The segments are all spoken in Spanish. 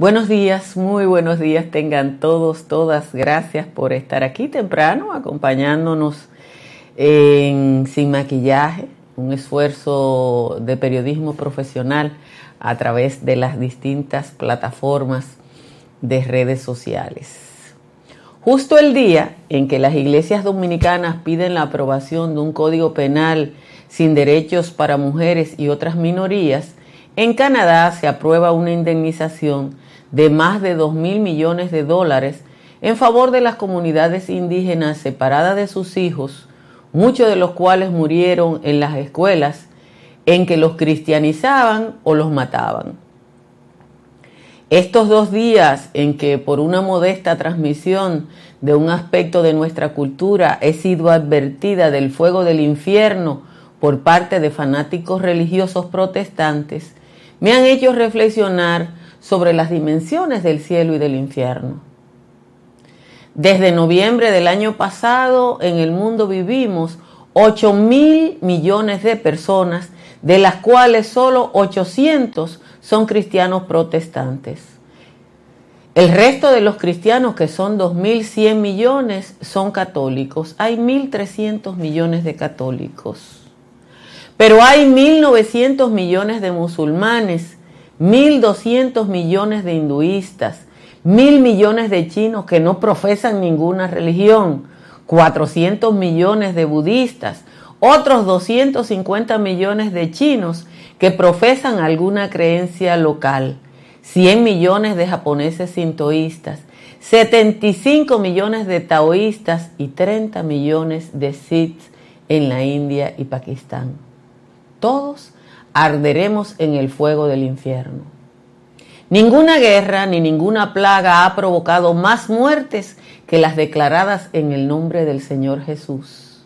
Buenos días, muy buenos días tengan todos, todas. Gracias por estar aquí temprano acompañándonos en Sin Maquillaje, un esfuerzo de periodismo profesional a través de las distintas plataformas de redes sociales. Justo el día en que las iglesias dominicanas piden la aprobación de un código penal sin derechos para mujeres y otras minorías, en Canadá se aprueba una indemnización de más de 2 mil millones de dólares en favor de las comunidades indígenas separadas de sus hijos, muchos de los cuales murieron en las escuelas en que los cristianizaban o los mataban. Estos dos días en que por una modesta transmisión de un aspecto de nuestra cultura he sido advertida del fuego del infierno por parte de fanáticos religiosos protestantes, me han hecho reflexionar sobre las dimensiones del cielo y del infierno. Desde noviembre del año pasado en el mundo vivimos 8 mil millones de personas, de las cuales solo 800 son cristianos protestantes. El resto de los cristianos, que son 2.100 millones, son católicos. Hay 1.300 millones de católicos. Pero hay 1.900 millones de musulmanes, 1.200 millones de hinduistas, mil millones de chinos que no profesan ninguna religión, 400 millones de budistas, otros 250 millones de chinos que profesan alguna creencia local, 100 millones de japoneses sintoístas, 75 millones de taoístas y 30 millones de sikhs en la India y Pakistán. Todos arderemos en el fuego del infierno. Ninguna guerra ni ninguna plaga ha provocado más muertes que las declaradas en el nombre del Señor Jesús.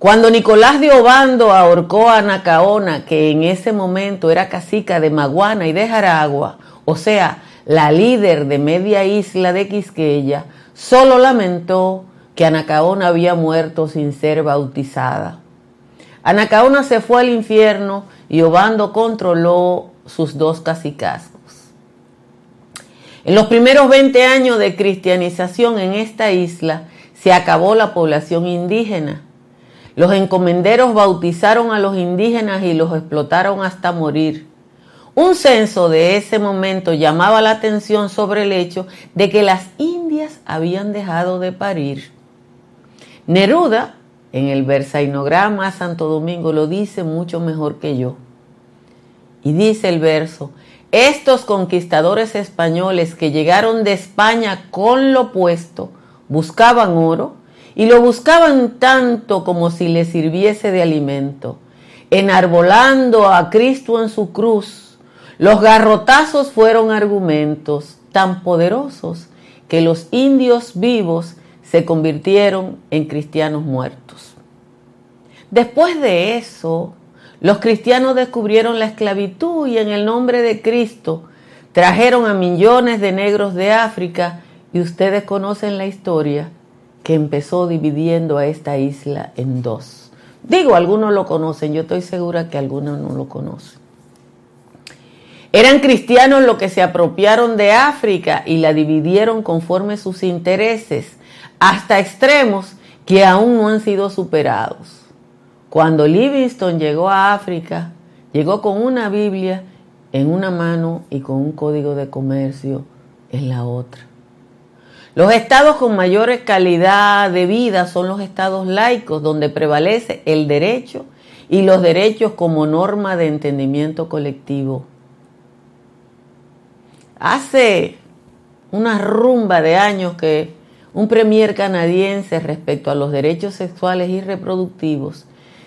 Cuando Nicolás de Obando ahorcó a Nacaona, que en ese momento era cacica de Maguana y de Jaragua, o sea, la líder de media isla de Quisqueya, solo lamentó que Anacaona había muerto sin ser bautizada. Anacaona se fue al infierno y Obando controló sus dos cacicazgos. En los primeros 20 años de cristianización en esta isla se acabó la población indígena. Los encomenderos bautizaron a los indígenas y los explotaron hasta morir. Un censo de ese momento llamaba la atención sobre el hecho de que las indias habían dejado de parir. Neruda en el versainograma Santo Domingo lo dice mucho mejor que yo. Y dice el verso, estos conquistadores españoles que llegaron de España con lo puesto, buscaban oro y lo buscaban tanto como si les sirviese de alimento, enarbolando a Cristo en su cruz. Los garrotazos fueron argumentos tan poderosos que los indios vivos se convirtieron en cristianos muertos. Después de eso, los cristianos descubrieron la esclavitud y en el nombre de Cristo trajeron a millones de negros de África y ustedes conocen la historia que empezó dividiendo a esta isla en dos. Digo, algunos lo conocen, yo estoy segura que algunos no lo conocen. Eran cristianos los que se apropiaron de África y la dividieron conforme sus intereses hasta extremos que aún no han sido superados. Cuando Livingston llegó a África, llegó con una Biblia en una mano y con un código de comercio en la otra. Los estados con mayor calidad de vida son los estados laicos, donde prevalece el derecho y los derechos como norma de entendimiento colectivo. Hace una rumba de años que un premier canadiense respecto a los derechos sexuales y reproductivos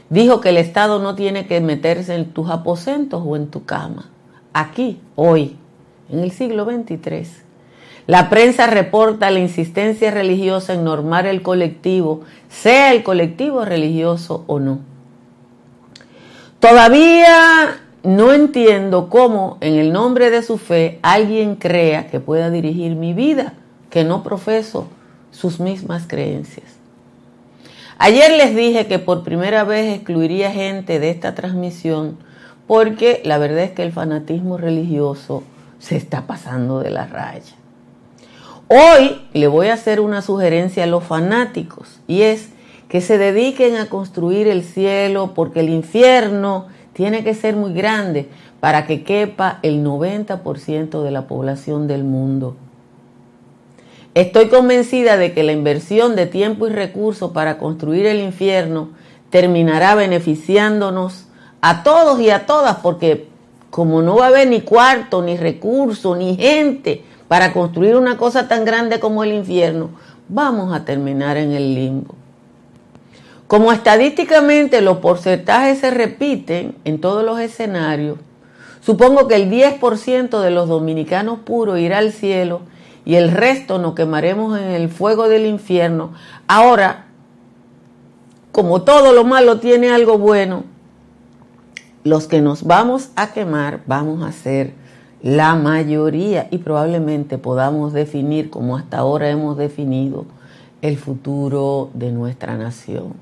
dijo que el Estado no tiene que meterse en tus aposentos o en tu cama. Aquí, hoy, en el siglo XXIII, la prensa reporta la insistencia religiosa en normar el colectivo, sea el colectivo religioso o no. Todavía no entiendo cómo en el nombre de su fe alguien crea que pueda dirigir mi vida, que no profeso sus mismas creencias. Ayer les dije que por primera vez excluiría gente de esta transmisión porque la verdad es que el fanatismo religioso se está pasando de la raya. Hoy le voy a hacer una sugerencia a los fanáticos y es que se dediquen a construir el cielo porque el infierno tiene que ser muy grande para que quepa el 90% de la población del mundo. Estoy convencida de que la inversión de tiempo y recursos para construir el infierno terminará beneficiándonos a todos y a todas, porque como no va a haber ni cuarto, ni recurso, ni gente para construir una cosa tan grande como el infierno, vamos a terminar en el limbo. Como estadísticamente los porcentajes se repiten en todos los escenarios, supongo que el 10% de los dominicanos puros irá al cielo y el resto nos quemaremos en el fuego del infierno. Ahora, como todo lo malo tiene algo bueno, los que nos vamos a quemar vamos a ser la mayoría y probablemente podamos definir, como hasta ahora hemos definido, el futuro de nuestra nación.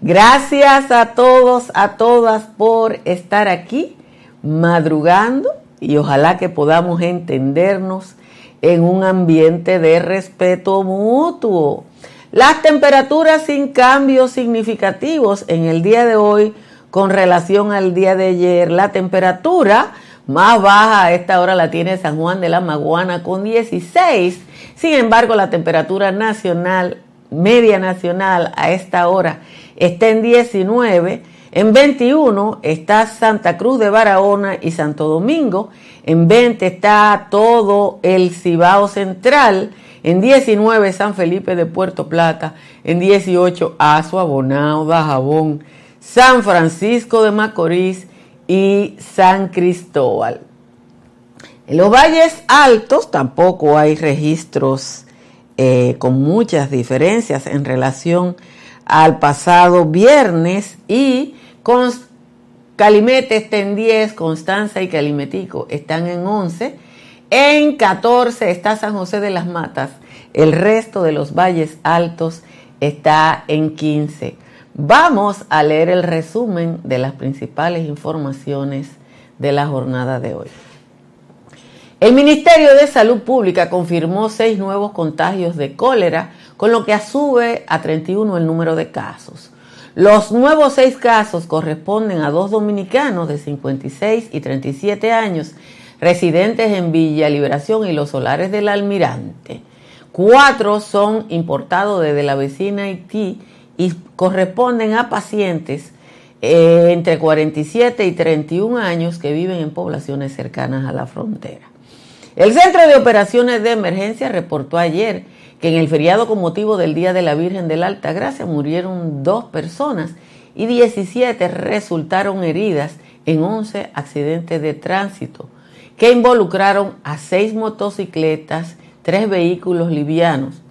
Gracias a todos, a todas por estar aquí madrugando y ojalá que podamos entendernos en un ambiente de respeto mutuo. Las temperaturas sin cambios significativos en el día de hoy con relación al día de ayer. La temperatura más baja a esta hora la tiene San Juan de la Maguana con 16. Sin embargo, la temperatura nacional, media nacional a esta hora está en 19. En 21 está Santa Cruz de Barahona y Santo Domingo. En 20 está todo el Cibao Central. En 19 San Felipe de Puerto Plata. En 18 Azua, Bonao, Dajabón, San Francisco de Macorís y San Cristóbal. En los valles altos tampoco hay registros eh, con muchas diferencias en relación al pasado viernes y con Calimete está en 10, Constanza y Calimetico están en 11, en 14 está San José de las Matas, el resto de los valles altos está en 15. Vamos a leer el resumen de las principales informaciones de la jornada de hoy. El Ministerio de Salud Pública confirmó seis nuevos contagios de cólera, con lo que sube a 31 el número de casos. Los nuevos seis casos corresponden a dos dominicanos de 56 y 37 años, residentes en Villa Liberación y los solares del Almirante. Cuatro son importados desde la vecina Haití y corresponden a pacientes eh, entre 47 y 31 años que viven en poblaciones cercanas a la frontera. El Centro de Operaciones de Emergencia reportó ayer que en el feriado con motivo del Día de la Virgen de la Alta Gracia murieron dos personas y 17 resultaron heridas en 11 accidentes de tránsito que involucraron a seis motocicletas, tres vehículos livianos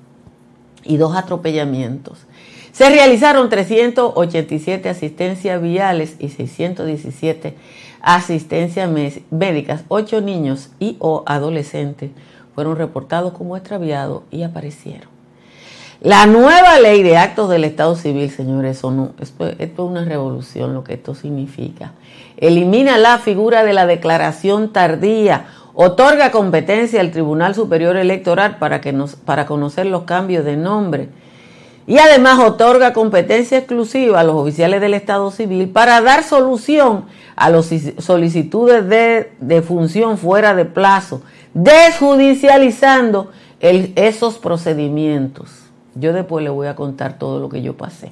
y dos atropellamientos. Se realizaron 387 asistencias viales y 617 asistencias médicas. Ocho niños y o adolescentes fueron reportados como extraviados y aparecieron. La nueva ley de actos del Estado Civil, señores, esto, esto es una revolución, lo que esto significa. Elimina la figura de la declaración tardía, otorga competencia al Tribunal Superior Electoral para, que nos, para conocer los cambios de nombre y además otorga competencia exclusiva a los oficiales del Estado Civil para dar solución a las solicitudes de, función fuera de plazo, desjudicializando esos procedimientos. Yo después le voy a contar todo lo que yo pasé.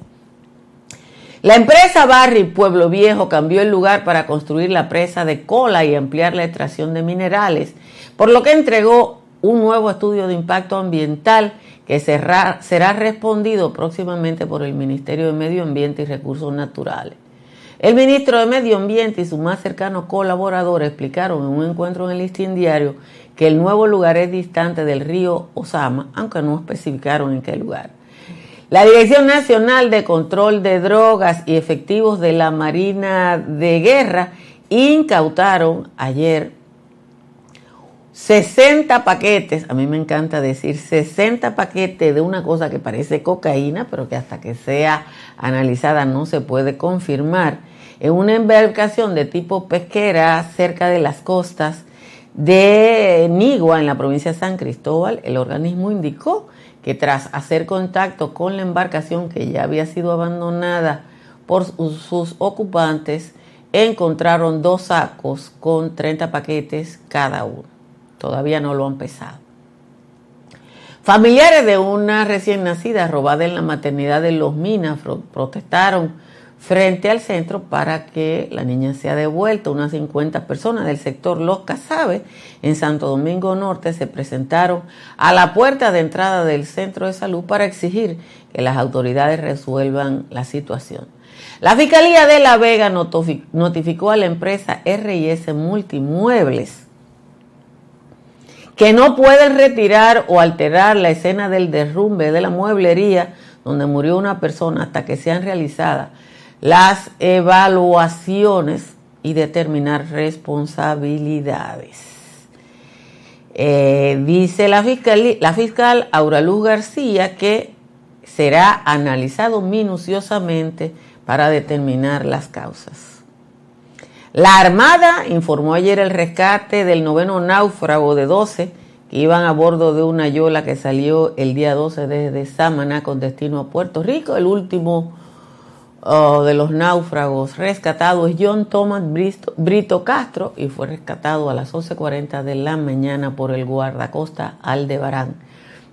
La empresa Barry Pueblo Viejo cambió el lugar para construir la presa de cola y ampliar la extracción de minerales, por lo que entregó un nuevo estudio de impacto ambiental que será, será respondido próximamente por el Ministerio de Medio Ambiente y Recursos Naturales. El ministro de Medio Ambiente y sus más cercanos colaboradores explicaron en un encuentro en el listín diario que el nuevo lugar es distante del río Osama, aunque no especificaron en qué lugar. La Dirección Nacional de Control de Drogas y Efectivos de la Marina de Guerra incautaron ayer 60 paquetes, a mí me encanta decir 60 paquetes de una cosa que parece cocaína, pero que hasta que sea analizada no se puede confirmar, en una embarcación de tipo pesquera cerca de las costas de Nigua, en la provincia de San Cristóbal, el organismo indicó que tras hacer contacto con la embarcación que ya había sido abandonada por sus ocupantes, encontraron dos sacos con 30 paquetes cada uno. Todavía no lo han pesado. Familiares de una recién nacida robada en la maternidad de Los Minas protestaron frente al centro para que la niña sea devuelta. Unas 50 personas del sector Los Casabe en Santo Domingo Norte se presentaron a la puerta de entrada del centro de salud para exigir que las autoridades resuelvan la situación. La Fiscalía de La Vega notificó a la empresa RIS Multimuebles que no pueden retirar o alterar la escena del derrumbe de la mueblería donde murió una persona hasta que sean realizadas las evaluaciones y determinar responsabilidades. Eh, dice la fiscal, la fiscal Aura Luz García que será analizado minuciosamente para determinar las causas. La Armada informó ayer el rescate del noveno náufrago de 12 que iban a bordo de una yola que salió el día 12 desde Samaná con destino a Puerto Rico. El último de los náufragos rescatados es John Thomas Brito, Castro y fue rescatado a las 11.40 de la mañana por el guardacosta Aldebarán.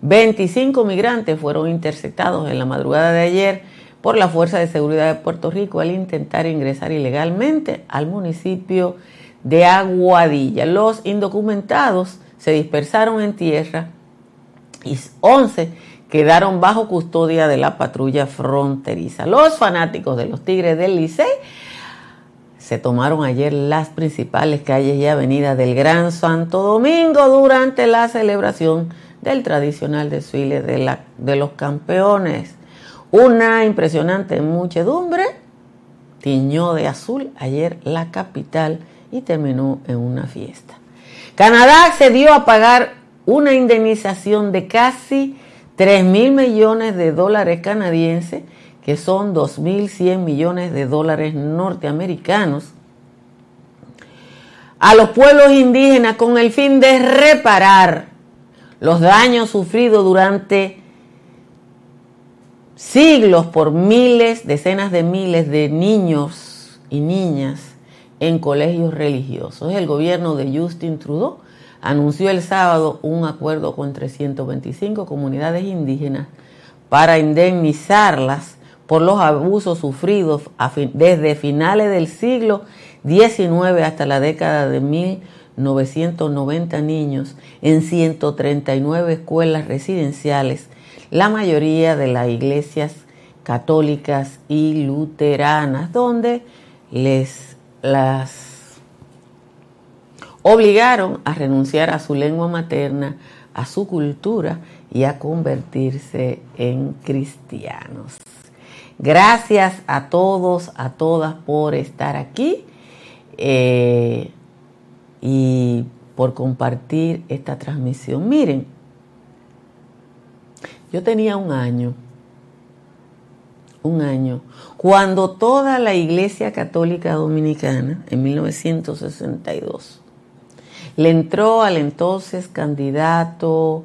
25 migrantes fueron interceptados en la madrugada de ayer por la Fuerza de Seguridad de Puerto Rico al intentar ingresar ilegalmente al municipio de Aguadilla. Los indocumentados se dispersaron en tierra y 11 quedaron bajo custodia de la patrulla fronteriza. Los fanáticos de los Tigres del Licey se tomaron ayer las principales calles y avenidas del Gran Santo Domingo durante la celebración del tradicional desfile de, de los campeones. Una impresionante muchedumbre tiñó de azul ayer la capital y terminó en una fiesta. Canadá accedió a pagar una indemnización de casi 3 mil millones de dólares canadienses, que son 2.100 millones de dólares norteamericanos, a los pueblos indígenas con el fin de reparar los daños sufridos durante siglos por miles, decenas de miles de niños y niñas en colegios religiosos. El gobierno de Justin Trudeau anunció el sábado un acuerdo con 325 comunidades indígenas para indemnizarlas por los abusos sufridos desde finales del siglo XIX hasta la década de 1990 niños en 139 escuelas residenciales, la mayoría de las iglesias católicas y luteranas, donde les las obligaron a renunciar a su lengua materna, a su cultura y a convertirse en cristianos. Gracias a todos, a todas por estar aquí eh, y por compartir esta transmisión. Miren, yo tenía un año, un año, cuando toda la Iglesia Católica Dominicana, en 1962, le entró al entonces candidato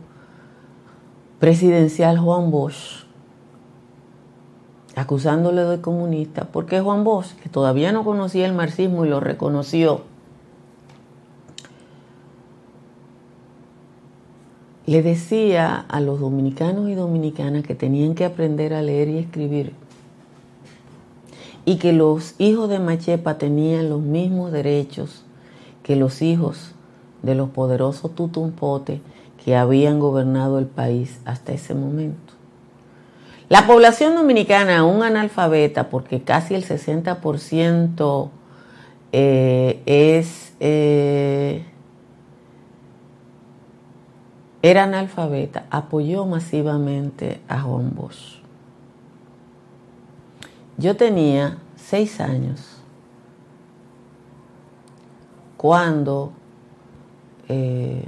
presidencial Juan Bosch, acusándole de comunista, porque Juan Bosch, que todavía no conocía el marxismo y lo reconoció, le decía a los dominicanos y dominicanas que tenían que aprender a leer y escribir y que los hijos de Machepa tenían los mismos derechos que los hijos de los poderosos tutumpotes que habían gobernado el país hasta ese momento. La población dominicana, un analfabeta, porque casi el 60% eh, es, eh, era analfabeta, apoyó masivamente a Juan Bosch. Yo tenía seis años cuando eh,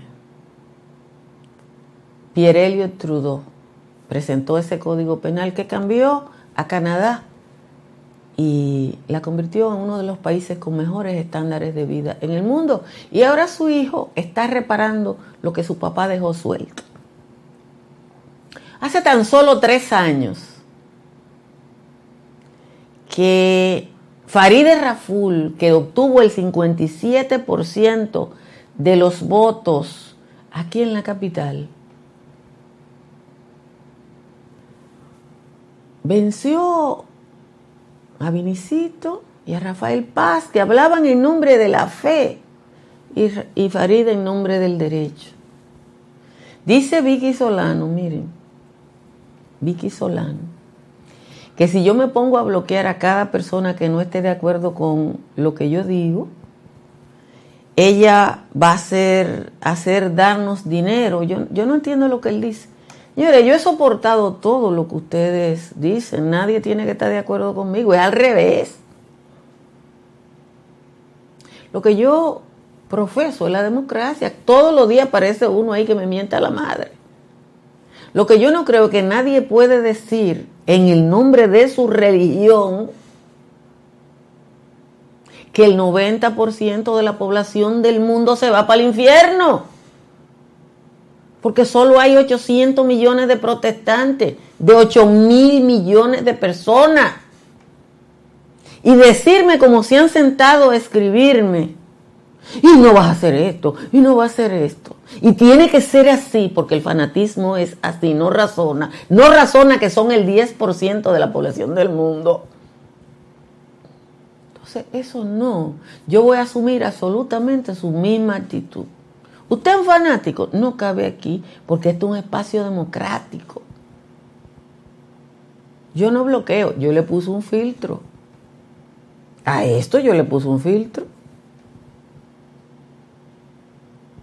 Pierre Elliott Trudeau presentó ese código penal que cambió a Canadá y la convirtió en uno de los países con mejores estándares de vida en el mundo. Y ahora su hijo está reparando lo que su papá dejó suelto. Hace tan solo tres años que Farideh Raful, que obtuvo el 57% de los votos aquí en la capital, venció a Vinicito y a Rafael Paz, que hablaban en nombre de la fe, y, y Farida en nombre del derecho. Dice Vicky Solano, miren, Vicky Solano, que si yo me pongo a bloquear a cada persona que no esté de acuerdo con lo que yo digo, ella va a hacer, darnos dinero. Yo, yo no entiendo lo que él dice. Señores, yo he soportado todo lo que ustedes dicen. Nadie tiene que estar de acuerdo conmigo. Es al revés. Lo que yo profeso es la democracia. Todos los días aparece uno ahí que me mienta a la madre. Lo que yo no creo que nadie puede decir en el nombre de su religión que el 90% de la población del mundo se va para el infierno porque solo hay 800 millones de protestantes, de 8 mil millones de personas. Y decirme como se han sentado a escribirme, y no vas a hacer esto, y no vas a hacer esto. Y tiene que ser así, porque el fanatismo es así, no razona. No razona que son el 10% de la población del mundo. Entonces, eso no. Yo voy a asumir absolutamente su misma actitud. Usted es fanático, no cabe aquí porque esto es un espacio democrático. Yo no bloqueo, yo le puse un filtro. A esto yo le puse un filtro.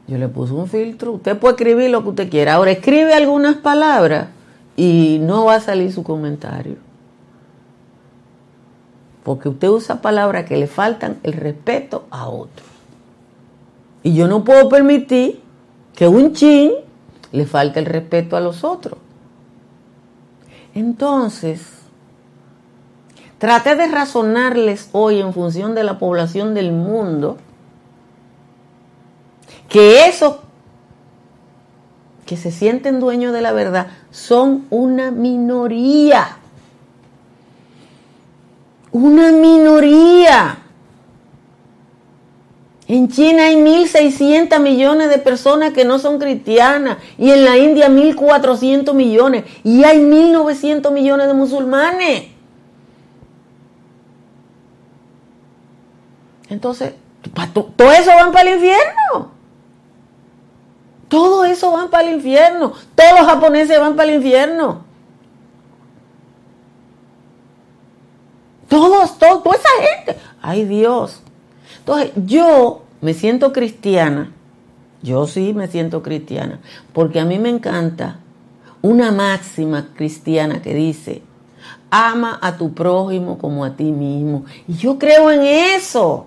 Yo le puse un filtro. Usted puede escribir lo que usted quiera. Ahora escribe algunas palabras y no va a salir su comentario. Porque usted usa palabras que le faltan el respeto a otro. Y yo no puedo permitir que un chin le falte el respeto a los otros. Entonces, traté de razonarles hoy en función de la población del mundo que esos que se sienten dueños de la verdad son una minoría. Una minoría. En China hay 1.600 millones de personas que no son cristianas y en la India 1.400 millones y hay 1.900 millones de musulmanes. Entonces, todo eso van para el infierno. Todo eso van para el infierno. Todos los japoneses van para el infierno. Todos, todos, toda esa gente. Ay Dios. Entonces, yo me siento cristiana, yo sí me siento cristiana, porque a mí me encanta una máxima cristiana que dice, ama a tu prójimo como a ti mismo. Y yo creo en eso.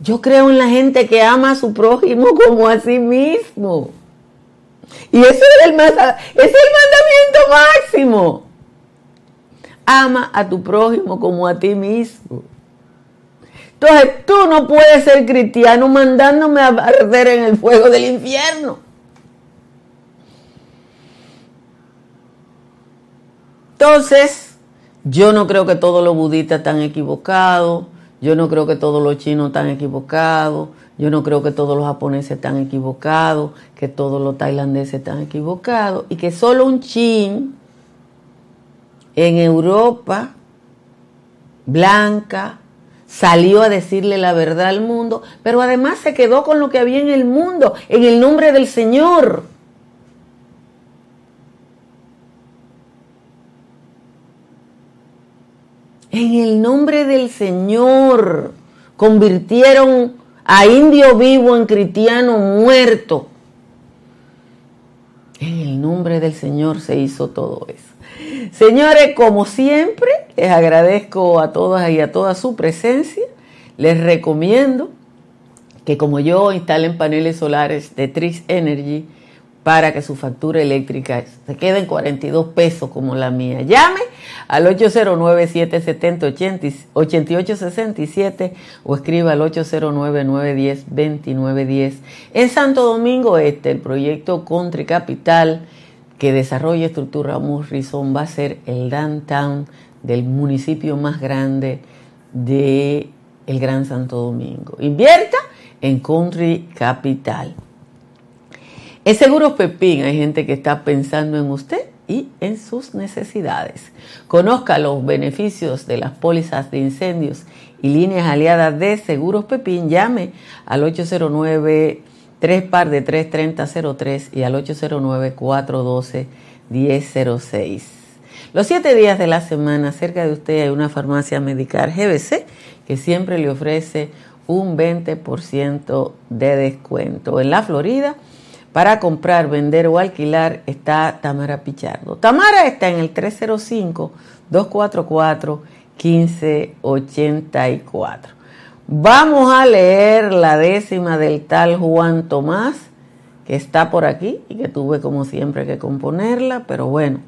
Yo creo en la gente que ama a su prójimo como a sí mismo. Y eso es el, es el mandamiento máximo. Ama a tu prójimo como a ti mismo. Entonces tú no puedes ser cristiano mandándome a arder en el fuego del infierno. Entonces, yo no creo que todos los budistas están equivocados, yo no creo que todos los chinos están equivocados, yo no creo que todos los japoneses están equivocados, que todos los tailandeses están equivocados y que solo un chin en Europa blanca, salió a decirle la verdad al mundo, pero además se quedó con lo que había en el mundo, en el nombre del Señor. En el nombre del Señor convirtieron a indio vivo en cristiano muerto. En el nombre del Señor se hizo todo eso. Señores, como siempre, les agradezco a todas y a toda su presencia. Les recomiendo que como yo instalen paneles solares de Tris Energy para que su factura eléctrica se quede en 42 pesos como la mía. Llame al 809-770-8867 o escriba al 809-910-2910. En Santo Domingo Este, el proyecto Country Capital que desarrolla estructura Morrison va a ser el downtown del municipio más grande de el Gran Santo Domingo. Invierta en Country Capital. Es seguro Pepín, hay gente que está pensando en usted y en sus necesidades. Conozca los beneficios de las pólizas de incendios y líneas aliadas de Seguros Pepín. Llame al 809 3 par de 33003 y al 809 412 1006. Los siete días de la semana cerca de usted hay una farmacia medical GBC que siempre le ofrece un 20% de descuento. En la Florida, para comprar, vender o alquilar está Tamara Pichardo. Tamara está en el 305-244-1584. Vamos a leer la décima del tal Juan Tomás, que está por aquí y que tuve como siempre que componerla, pero bueno.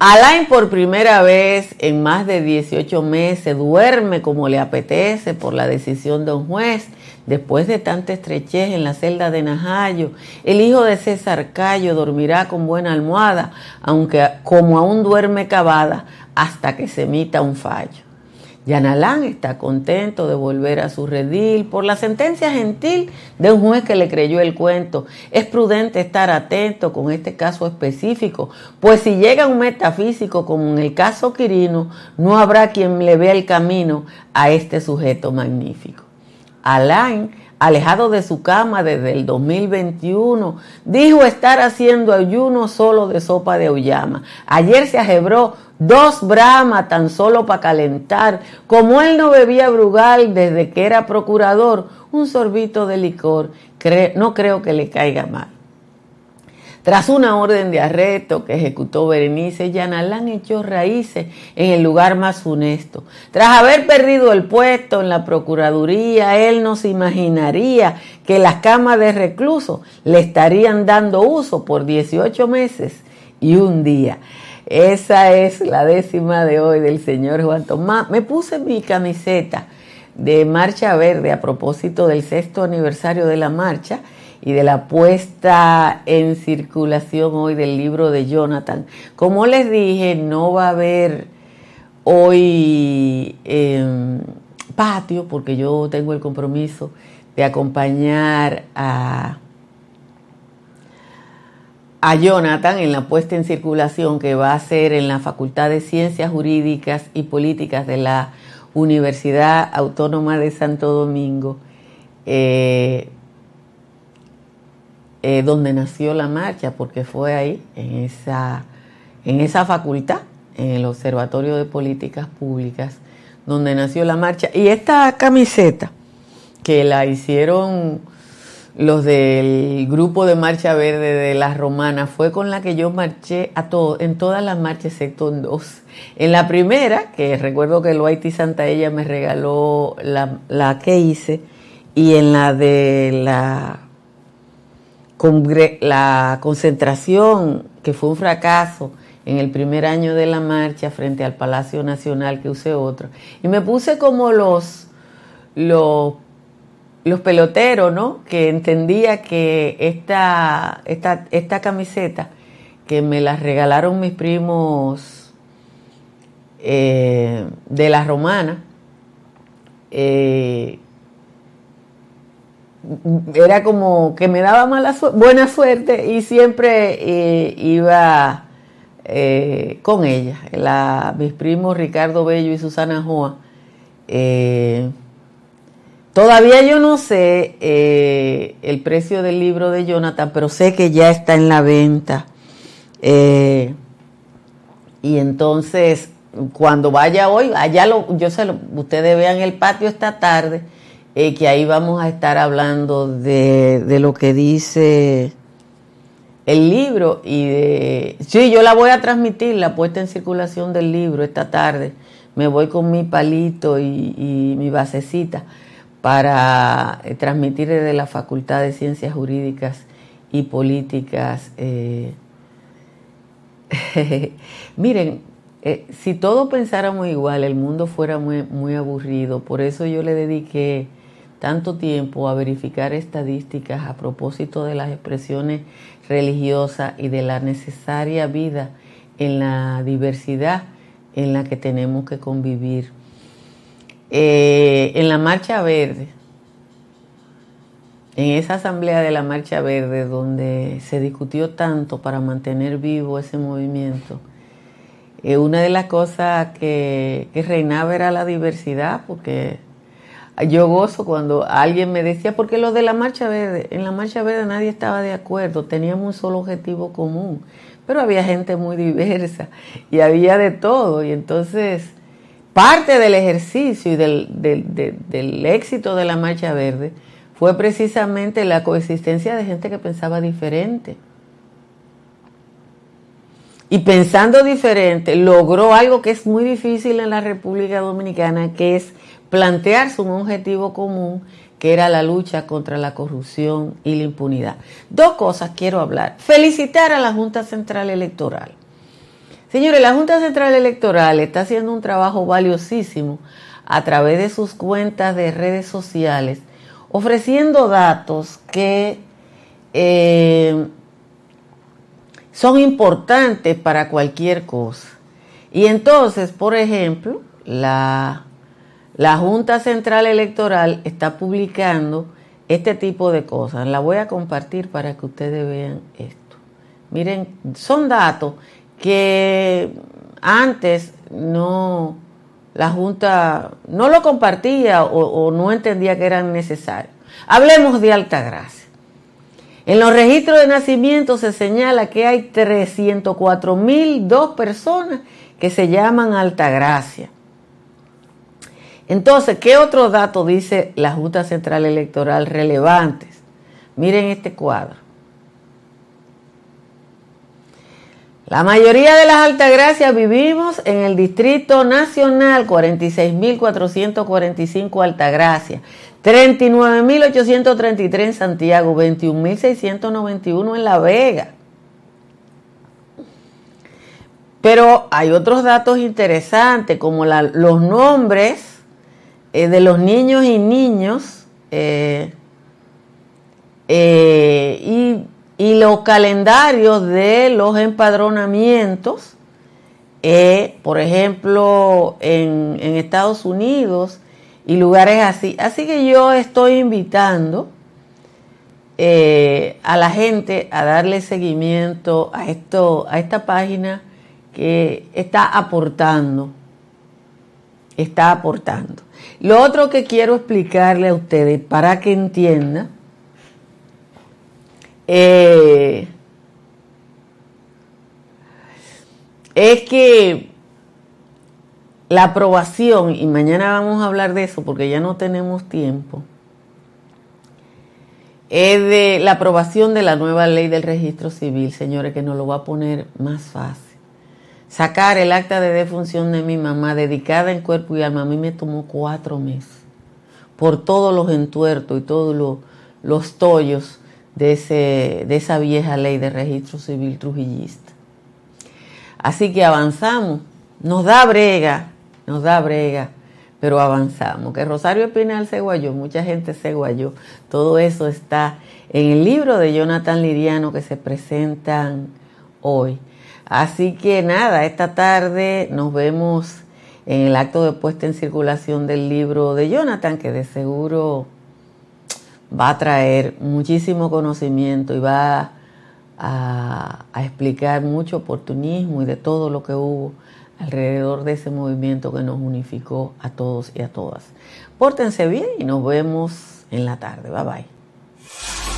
Alain por primera vez en más de 18 meses duerme como le apetece por la decisión de un juez. Después de tanta estrechez en la celda de Najayo, el hijo de César Cayo dormirá con buena almohada, aunque como aún duerme cavada, hasta que se emita un fallo. Yanalán está contento de volver a su redil por la sentencia gentil de un juez que le creyó el cuento. Es prudente estar atento con este caso específico, pues si llega un metafísico como en el caso Quirino, no habrá quien le vea el camino a este sujeto magnífico. Alain alejado de su cama desde el 2021, dijo estar haciendo ayuno solo de sopa de auyama. Ayer se ajebró dos bramas tan solo para calentar. Como él no bebía brugal desde que era procurador, un sorbito de licor, no creo que le caiga mal. Tras una orden de arresto que ejecutó Berenice, Yanalán echó raíces en el lugar más funesto. Tras haber perdido el puesto en la Procuraduría, él no se imaginaría que las camas de recluso le estarían dando uso por 18 meses y un día. Esa es la décima de hoy del señor Juan Tomás. Me puse mi camiseta de Marcha Verde a propósito del sexto aniversario de la marcha y de la puesta en circulación hoy del libro de Jonathan. Como les dije, no va a haber hoy em, patio porque yo tengo el compromiso de acompañar a, a Jonathan en la puesta en circulación que va a ser en la Facultad de Ciencias Jurídicas y Políticas de la Universidad Autónoma de Santo Domingo. Eh, eh, donde nació la marcha, porque fue ahí, en esa, en esa facultad, en el Observatorio de Políticas Públicas, donde nació la marcha. Y esta camiseta, que la hicieron los del grupo de Marcha Verde de las Romanas, fue con la que yo marché a todo, en todas las marchas, excepto en dos. En la primera, que recuerdo que el Haití Santa Ella me regaló la, la que hice, y en la de la la concentración, que fue un fracaso en el primer año de la marcha frente al Palacio Nacional, que usé otro. Y me puse como los, los, los peloteros, ¿no? Que entendía que esta, esta, esta camiseta, que me la regalaron mis primos eh, de la romana, eh, era como que me daba mala buena suerte y siempre eh, iba eh, con ella. La, mis primos Ricardo Bello y Susana Joa. Eh, todavía yo no sé el precio del libro de Jonathan, pero sé que ya está en la venta. y entonces, cuando vaya hoy, allá lo, yo se lo, ustedes vean el patio esta tarde eh, que ahí vamos a estar hablando de, de, lo que dice el libro y de... Sí, yo la voy a transmitir, la puesta en circulación del libro esta tarde. Me voy con mi palito y, mi basecita para eh, transmitir desde la Facultad de Ciencias Jurídicas y políticas. Eh, miren, si todos pensáramos igual, el mundo fuera muy, muy aburrido. Por eso yo le dediqué tanto tiempo a verificar estadísticas a propósito de las expresiones religiosas y de la necesaria vida en la diversidad en la que tenemos que convivir. Eh, en la Marcha Verde, en esa asamblea de la Marcha Verde donde se discutió tanto para mantener vivo ese movimiento, eh, una de las cosas que, que, reinaba era la diversidad, porque yo gozo cuando alguien me decía, porque lo de la Marcha Verde, en la Marcha Verde nadie estaba de acuerdo, teníamos un solo objetivo común, pero había gente muy diversa y había de todo. Y entonces, parte del ejercicio y del, del, éxito de la Marcha Verde fue precisamente la coexistencia de gente que pensaba diferente. Y pensando diferente, logró algo que es muy difícil en la República Dominicana, que es plantearse un objetivo común que era la lucha contra la corrupción y la impunidad. Dos cosas quiero hablar. Felicitar a la Junta Central Electoral. Señores, la Junta Central Electoral está haciendo un trabajo valiosísimo a través de sus cuentas de redes sociales, ofreciendo datos que eh, son importantes para cualquier cosa. Y entonces, por ejemplo, la la Junta Central Electoral está publicando este tipo de cosas. La voy a compartir para que ustedes vean esto. Miren, son datos que antes no, la Junta no lo compartía o, no entendía que eran necesarios. Hablemos de Altagracia. En los registros de nacimiento se señala que hay 304.002 personas que se llaman Altagracia. Entonces, ¿qué otro dato dice la Junta Central Electoral relevantes? Miren este cuadro. La mayoría de las altagracias vivimos en el Distrito Nacional, 46.445 altagracias, 39.833 en Santiago, 21.691 en La Vega. Pero hay otros datos interesantes, como los nombres eh, de los niños y niños eh, eh, y, los calendarios de los empadronamientos, por ejemplo, en, en Estados Unidos y lugares así. Así que yo estoy invitando a la gente a darle seguimiento a esto, a esta página que está aportando, está aportando. Lo otro que quiero explicarle a ustedes para que entiendan eh, es que la aprobación, y mañana vamos a hablar de eso porque ya no tenemos tiempo, es de la aprobación de la nueva ley del registro civil, señores, que nos lo va a poner más fácil sacar el acta de defunción de mi mamá dedicada en cuerpo y alma, a mí me tomó cuatro meses por todos los entuertos y todos los, tollos de, ese, de esa vieja ley de registro civil trujillista. Así que avanzamos, nos da brega, nos da brega, pero avanzamos. Que Rosario Espinal se guayó, mucha gente se guayó, todo eso está en el libro de Jonathan Liriano que se presentan hoy. Así que nada, esta tarde nos vemos en el acto de puesta en circulación del libro de Jonathan, que de seguro va a traer muchísimo conocimiento y va a, explicar mucho oportunismo y de todo lo que hubo alrededor de ese movimiento que nos unificó a todos y a todas. Pórtense bien y nos vemos en la tarde. Bye bye.